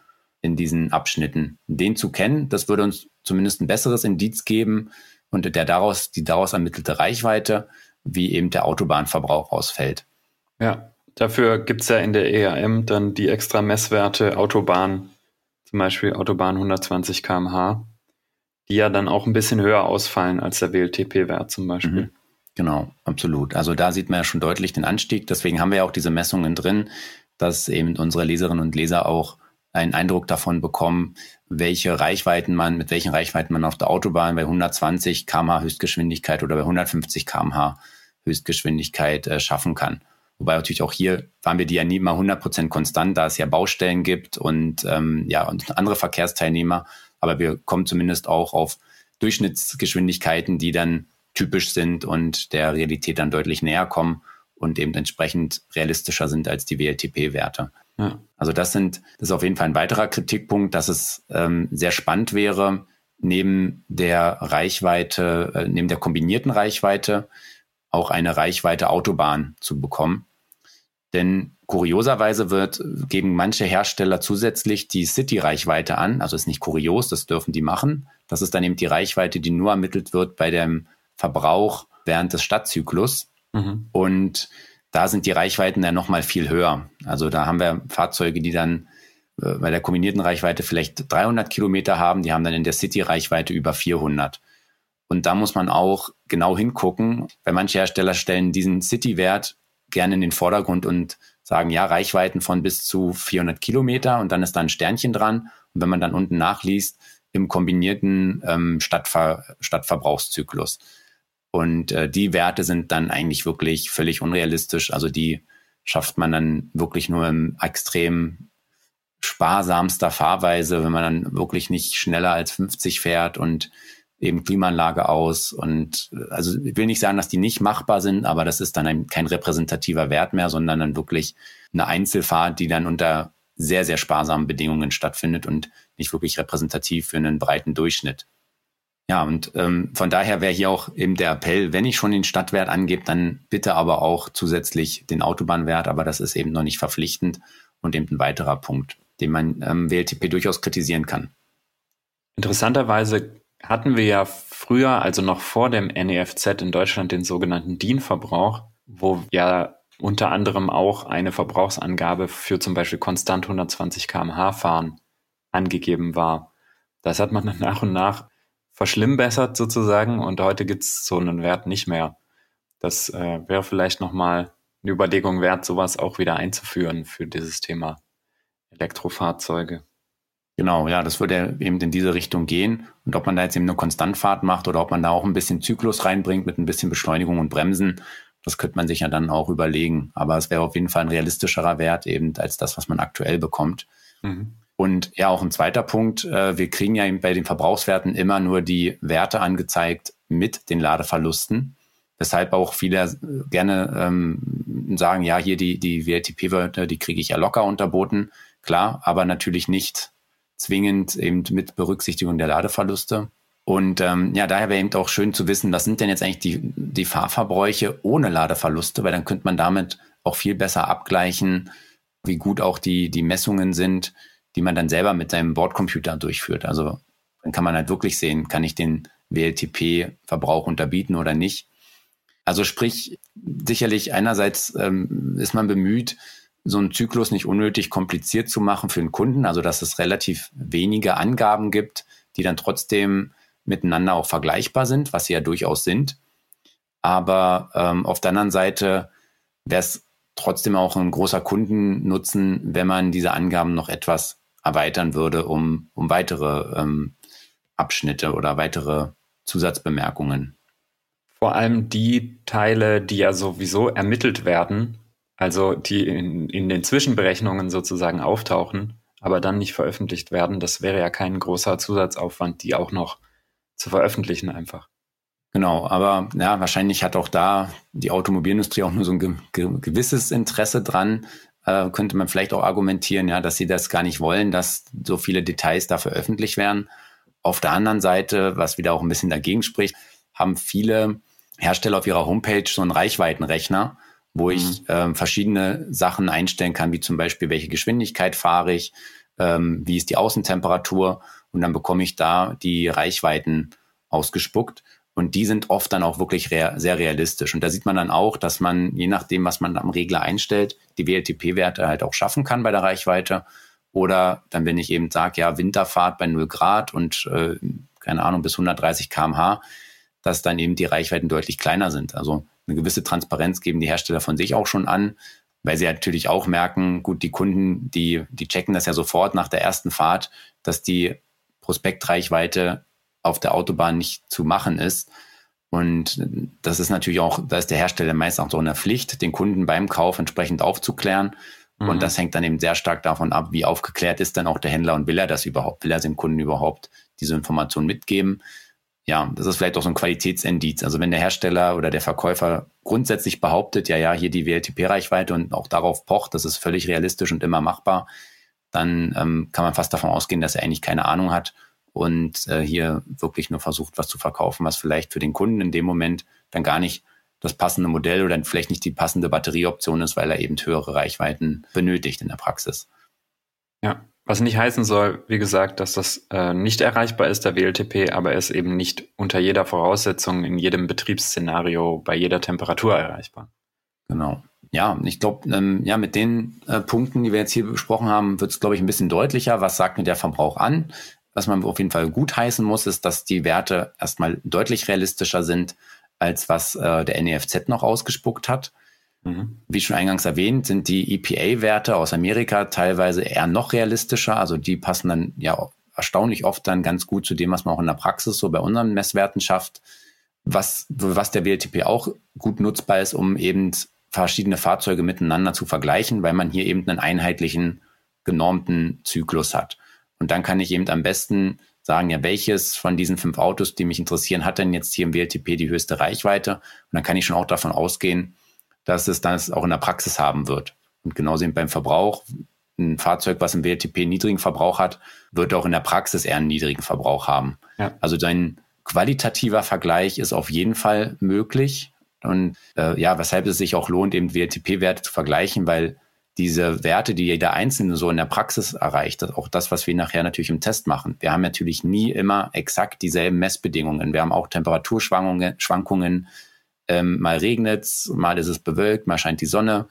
Speaker 2: in diesen Abschnitten. Den zu kennen, das würde uns zumindest ein besseres Indiz geben und der daraus, die daraus ermittelte Reichweite, wie eben der Autobahnverbrauch ausfällt.
Speaker 1: Ja, dafür gibt es ja in der EAM dann die extra Messwerte Autobahn, zum Beispiel Autobahn 120 kmh, die ja dann auch ein bisschen höher ausfallen als der WLTP-Wert zum Beispiel. Mhm.
Speaker 2: Genau, absolut. Also da sieht man ja schon deutlich den Anstieg. Deswegen haben wir ja auch diese Messungen drin, dass eben unsere Leserinnen und Leser auch einen Eindruck davon bekommen, welche Reichweiten man, mit welchen Reichweiten man auf der Autobahn bei 120 km/h Höchstgeschwindigkeit oder bei 150 km/h Höchstgeschwindigkeit äh, schaffen kann. Wobei natürlich auch hier waren wir die ja nie mal 100% konstant, da es ja Baustellen gibt und ähm, ja und andere Verkehrsteilnehmer. Aber wir kommen zumindest auch auf Durchschnittsgeschwindigkeiten, die dann typisch sind und der Realität dann deutlich näher kommen und eben entsprechend realistischer sind als die WLTP-Werte. Ja. Also das sind, das ist auf jeden Fall ein weiterer Kritikpunkt, dass es ähm, sehr spannend wäre, neben der Reichweite, äh, neben der kombinierten Reichweite auch eine Reichweite Autobahn zu bekommen. Denn kurioserweise wird, geben manche Hersteller zusätzlich die City-Reichweite an. Also ist nicht kurios, das dürfen die machen. Das ist dann eben die Reichweite, die nur ermittelt wird bei dem Verbrauch während des Stadtzyklus. Mhm. Und da sind die Reichweiten dann nochmal viel höher. Also da haben wir Fahrzeuge, die dann äh, bei der kombinierten Reichweite vielleicht 300 Kilometer haben, die haben dann in der City-Reichweite über 400. Und da muss man auch genau hingucken, weil manche Hersteller stellen diesen City-Wert gerne in den Vordergrund und sagen, ja, Reichweiten von bis zu 400 Kilometer und dann ist da ein Sternchen dran. Und wenn man dann unten nachliest, im kombinierten ähm, Stadtver Stadtverbrauchszyklus. Und äh, die Werte sind dann eigentlich wirklich völlig unrealistisch. Also die schafft man dann wirklich nur im extrem sparsamster Fahrweise, wenn man dann wirklich nicht schneller als 50 fährt und eben Klimaanlage aus. Und äh, also ich will nicht sagen, dass die nicht machbar sind, aber das ist dann ein, kein repräsentativer Wert mehr, sondern dann wirklich eine Einzelfahrt, die dann unter sehr, sehr sparsamen Bedingungen stattfindet und nicht wirklich repräsentativ für einen breiten Durchschnitt. Ja, und ähm, von daher wäre hier auch eben der Appell, wenn ich schon den Stadtwert angebe, dann bitte aber auch zusätzlich den Autobahnwert, aber das ist eben noch nicht verpflichtend und eben ein weiterer Punkt, den man ähm, WLTP durchaus kritisieren kann.
Speaker 1: Interessanterweise hatten wir ja früher, also noch vor dem NEFZ in Deutschland, den sogenannten DIN-Verbrauch, wo ja unter anderem auch eine Verbrauchsangabe für zum Beispiel konstant 120 km/h fahren angegeben war. Das hat man dann nach und nach verschlimmbessert sozusagen und heute gibt's so einen Wert nicht mehr. Das äh, wäre vielleicht nochmal eine Überlegung wert, sowas auch wieder einzuführen für dieses Thema Elektrofahrzeuge.
Speaker 2: Genau, ja, das würde eben in diese Richtung gehen. Und ob man da jetzt eben eine Konstantfahrt macht oder ob man da auch ein bisschen Zyklus reinbringt mit ein bisschen Beschleunigung und Bremsen, das könnte man sich ja dann auch überlegen. Aber es wäre auf jeden Fall ein realistischerer Wert eben als das, was man aktuell bekommt. Mhm. Und ja, auch ein zweiter Punkt, äh, wir kriegen ja bei den Verbrauchswerten immer nur die Werte angezeigt mit den Ladeverlusten. Weshalb auch viele äh, gerne ähm, sagen, ja, hier die, die WLTP-Werte, die kriege ich ja locker unterboten. Klar, aber natürlich nicht zwingend eben mit Berücksichtigung der Ladeverluste. Und ähm, ja, daher wäre eben auch schön zu wissen, was sind denn jetzt eigentlich die, die Fahrverbräuche ohne Ladeverluste, weil dann könnte man damit auch viel besser abgleichen, wie gut auch die, die Messungen sind, die man dann selber mit seinem Bordcomputer durchführt. Also dann kann man halt wirklich sehen, kann ich den WLTP-Verbrauch unterbieten oder nicht. Also sprich, sicherlich einerseits ähm, ist man bemüht, so einen Zyklus nicht unnötig kompliziert zu machen für den Kunden, also dass es relativ wenige Angaben gibt, die dann trotzdem miteinander auch vergleichbar sind, was sie ja durchaus sind. Aber ähm, auf der anderen Seite wäre es trotzdem auch ein großer Kundennutzen, wenn man diese Angaben noch etwas erweitern würde um, um weitere ähm, Abschnitte oder weitere Zusatzbemerkungen.
Speaker 1: Vor allem die Teile, die ja sowieso ermittelt werden, also die in, in den Zwischenberechnungen sozusagen auftauchen, aber dann nicht veröffentlicht werden, das wäre ja kein großer Zusatzaufwand, die auch noch zu veröffentlichen einfach.
Speaker 2: Genau, aber ja, wahrscheinlich hat auch da die Automobilindustrie auch nur so ein ge ge gewisses Interesse dran, äh, könnte man vielleicht auch argumentieren, ja, dass sie das gar nicht wollen, dass so viele Details da veröffentlicht werden. Auf der anderen Seite, was wieder auch ein bisschen dagegen spricht, haben viele Hersteller auf ihrer Homepage so einen Reichweitenrechner, wo mhm. ich äh, verschiedene Sachen einstellen kann, wie zum Beispiel, welche Geschwindigkeit fahre ich, ähm, wie ist die Außentemperatur und dann bekomme ich da die Reichweiten ausgespuckt. Und die sind oft dann auch wirklich rea sehr realistisch. Und da sieht man dann auch, dass man, je nachdem, was man am Regler einstellt, die WLTP-Werte halt auch schaffen kann bei der Reichweite. Oder dann, wenn ich eben sage, ja, Winterfahrt bei 0 Grad und äh, keine Ahnung, bis 130 kmh, dass dann eben die Reichweiten deutlich kleiner sind. Also eine gewisse Transparenz geben die Hersteller von sich auch schon an, weil sie natürlich auch merken, gut, die Kunden, die, die checken das ja sofort nach der ersten Fahrt, dass die Prospektreichweite auf der Autobahn nicht zu machen ist. Und das ist natürlich auch, da ist der Hersteller meist auch so in der Pflicht, den Kunden beim Kauf entsprechend aufzuklären. Mhm. Und das hängt dann eben sehr stark davon ab, wie aufgeklärt ist dann auch der Händler und will er das überhaupt, will er dem Kunden überhaupt diese Information mitgeben ja, das ist vielleicht auch so ein Qualitätsindiz. Also wenn der Hersteller oder der Verkäufer grundsätzlich behauptet, ja, ja, hier die WLTP-Reichweite und auch darauf pocht, das ist völlig realistisch und immer machbar, dann ähm, kann man fast davon ausgehen, dass er eigentlich keine Ahnung hat und äh, hier wirklich nur versucht, was zu verkaufen, was vielleicht für den Kunden in dem Moment dann gar nicht das passende Modell oder vielleicht nicht die passende Batterieoption ist, weil er eben höhere Reichweiten benötigt in der Praxis.
Speaker 1: Ja, was nicht heißen soll, wie gesagt, dass das äh, nicht erreichbar ist, der WLTP, aber er ist eben nicht unter jeder Voraussetzung, in jedem Betriebsszenario, bei jeder Temperatur erreichbar.
Speaker 2: Genau. Ja, ich glaube, ähm, ja, mit den äh, Punkten, die wir jetzt hier besprochen haben, wird es, glaube ich, ein bisschen deutlicher. Was sagt mir der Verbrauch an? Was man auf jeden Fall gut heißen muss, ist, dass die Werte erstmal deutlich realistischer sind, als was äh, der NEFZ noch ausgespuckt hat. Mhm. Wie schon eingangs erwähnt, sind die EPA-Werte aus Amerika teilweise eher noch realistischer. Also die passen dann ja erstaunlich oft dann ganz gut zu dem, was man auch in der Praxis so bei unseren Messwerten schafft. Was, was der WLTP auch gut nutzbar ist, um eben verschiedene Fahrzeuge miteinander zu vergleichen, weil man hier eben einen einheitlichen, genormten Zyklus hat. Und dann kann ich eben am besten sagen, ja, welches von diesen fünf Autos, die mich interessieren, hat denn jetzt hier im WLTP die höchste Reichweite? Und dann kann ich schon auch davon ausgehen, dass es das auch in der Praxis haben wird. Und genauso eben beim Verbrauch. Ein Fahrzeug, was im WLTP niedrigen Verbrauch hat, wird auch in der Praxis eher einen niedrigen Verbrauch haben. Ja. Also dein qualitativer Vergleich ist auf jeden Fall möglich. Und äh, ja, weshalb es sich auch lohnt, eben WLTP-Werte zu vergleichen, weil diese Werte, die jeder Einzelne so in der Praxis erreicht, auch das, was wir nachher natürlich im Test machen. Wir haben natürlich nie immer exakt dieselben Messbedingungen. Wir haben auch Temperaturschwankungen, Schwankungen, ähm, mal regnet es, mal ist es bewölkt, mal scheint die Sonne.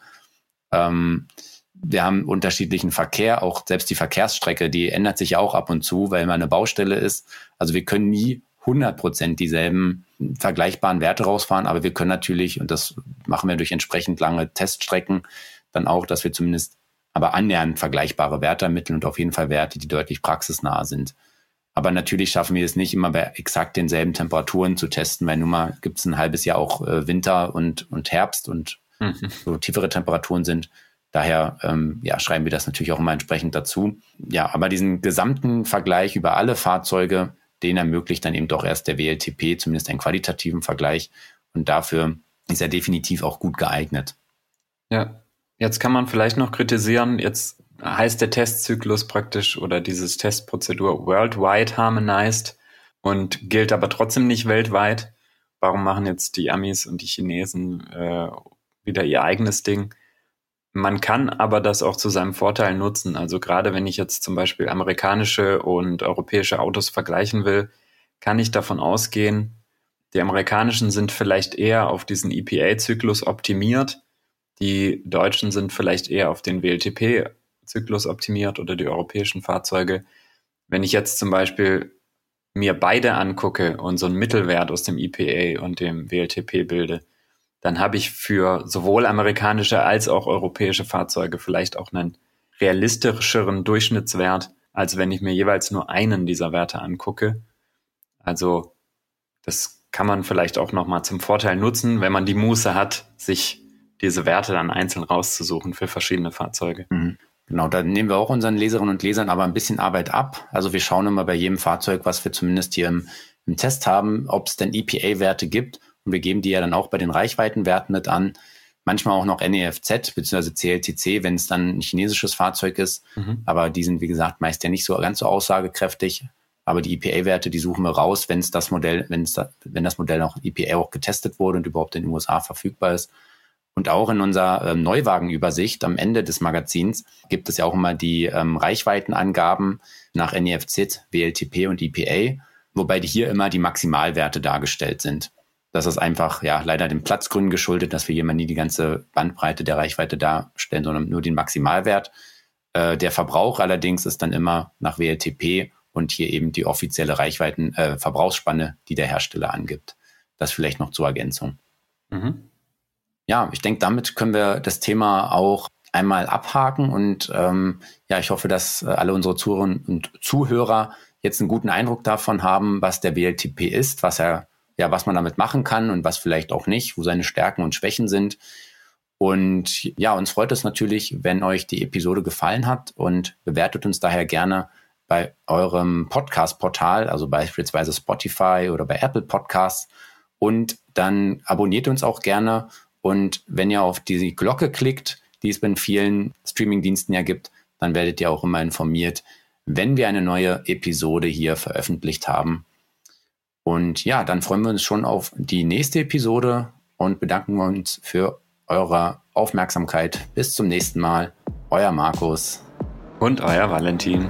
Speaker 2: Ähm, wir haben unterschiedlichen Verkehr, auch selbst die Verkehrsstrecke, die ändert sich auch ab und zu, weil man eine Baustelle ist. Also wir können nie 100 Prozent dieselben vergleichbaren Werte rausfahren, aber wir können natürlich, und das machen wir durch entsprechend lange Teststrecken, dann auch, dass wir zumindest aber annähernd vergleichbare Werte ermitteln und auf jeden Fall Werte, die deutlich praxisnah sind. Aber natürlich schaffen wir es nicht immer bei exakt denselben Temperaturen zu testen, weil nun mal gibt es ein halbes Jahr auch äh, Winter und, und Herbst und mhm. so tiefere Temperaturen sind. Daher ähm, ja, schreiben wir das natürlich auch immer entsprechend dazu. Ja, aber diesen gesamten Vergleich über alle Fahrzeuge, den ermöglicht dann eben doch erst der WLTP, zumindest einen qualitativen Vergleich. Und dafür ist er definitiv auch gut geeignet.
Speaker 1: Ja, jetzt kann man vielleicht noch kritisieren, jetzt heißt der Testzyklus praktisch oder dieses Testprozedur worldwide harmonized und gilt aber trotzdem nicht weltweit. Warum machen jetzt die Amis und die Chinesen äh, wieder ihr eigenes Ding? Man kann aber das auch zu seinem Vorteil nutzen. Also gerade wenn ich jetzt zum Beispiel amerikanische und europäische Autos vergleichen will, kann ich davon ausgehen, die amerikanischen sind vielleicht eher auf diesen EPA-Zyklus optimiert. Die Deutschen sind vielleicht eher auf den WLTP Zyklus optimiert oder die europäischen Fahrzeuge. Wenn ich jetzt zum Beispiel mir beide angucke und so einen Mittelwert aus dem EPA und dem WLTP bilde, dann habe ich für sowohl amerikanische als auch europäische Fahrzeuge vielleicht auch einen realistischeren Durchschnittswert, als wenn ich mir jeweils nur einen dieser Werte angucke. Also Das kann man vielleicht auch nochmal zum Vorteil nutzen, wenn man die Muße hat, sich diese Werte dann einzeln rauszusuchen für verschiedene Fahrzeuge.
Speaker 2: Mhm. Genau, da nehmen wir auch unseren Leserinnen und Lesern aber ein bisschen Arbeit ab. Also wir schauen immer bei jedem Fahrzeug, was wir zumindest hier im, im Test haben, ob es denn EPA-Werte gibt. Und wir geben die ja dann auch bei den Reichweitenwerten mit an. Manchmal auch noch NEFZ bzw. CLTC, wenn es dann ein chinesisches Fahrzeug ist. Mhm. Aber die sind, wie gesagt, meist ja nicht so ganz so aussagekräftig. Aber die EPA-Werte, die suchen wir raus, wenn es das Modell, wenn es da, wenn das Modell auch EPA auch getestet wurde und überhaupt in den USA verfügbar ist. Und auch in unserer ähm, Neuwagenübersicht am Ende des Magazins gibt es ja auch immer die ähm, Reichweitenangaben nach NEFZ, WLTP und EPA, wobei die hier immer die Maximalwerte dargestellt sind. Das ist einfach ja leider dem Platzgründen geschuldet, dass wir hier mal nie die ganze Bandbreite der Reichweite darstellen, sondern nur den Maximalwert. Äh, der Verbrauch allerdings ist dann immer nach WLTP und hier eben die offizielle Reichweiten äh, Verbrauchsspanne, die der Hersteller angibt. Das vielleicht noch zur Ergänzung. Mhm ja, ich denke, damit können wir das Thema auch einmal abhaken und ähm, ja, ich hoffe, dass äh, alle unsere Zuhörerinnen und Zuhörer jetzt einen guten Eindruck davon haben, was der WLTP ist, was er, ja, was man damit machen kann und was vielleicht auch nicht, wo seine Stärken und Schwächen sind. Und ja, uns freut es natürlich, wenn euch die Episode gefallen hat und bewertet uns daher gerne bei eurem Podcast-Portal, also beispielsweise Spotify oder bei Apple Podcasts. Und dann abonniert uns auch gerne und wenn ihr auf die Glocke klickt, die es bei vielen Streamingdiensten ja gibt, dann werdet ihr auch immer informiert, wenn wir eine neue Episode hier veröffentlicht haben. Und ja, dann freuen wir uns schon auf die nächste Episode und bedanken uns für eure Aufmerksamkeit. Bis zum nächsten Mal. Euer Markus.
Speaker 1: Und euer Valentin.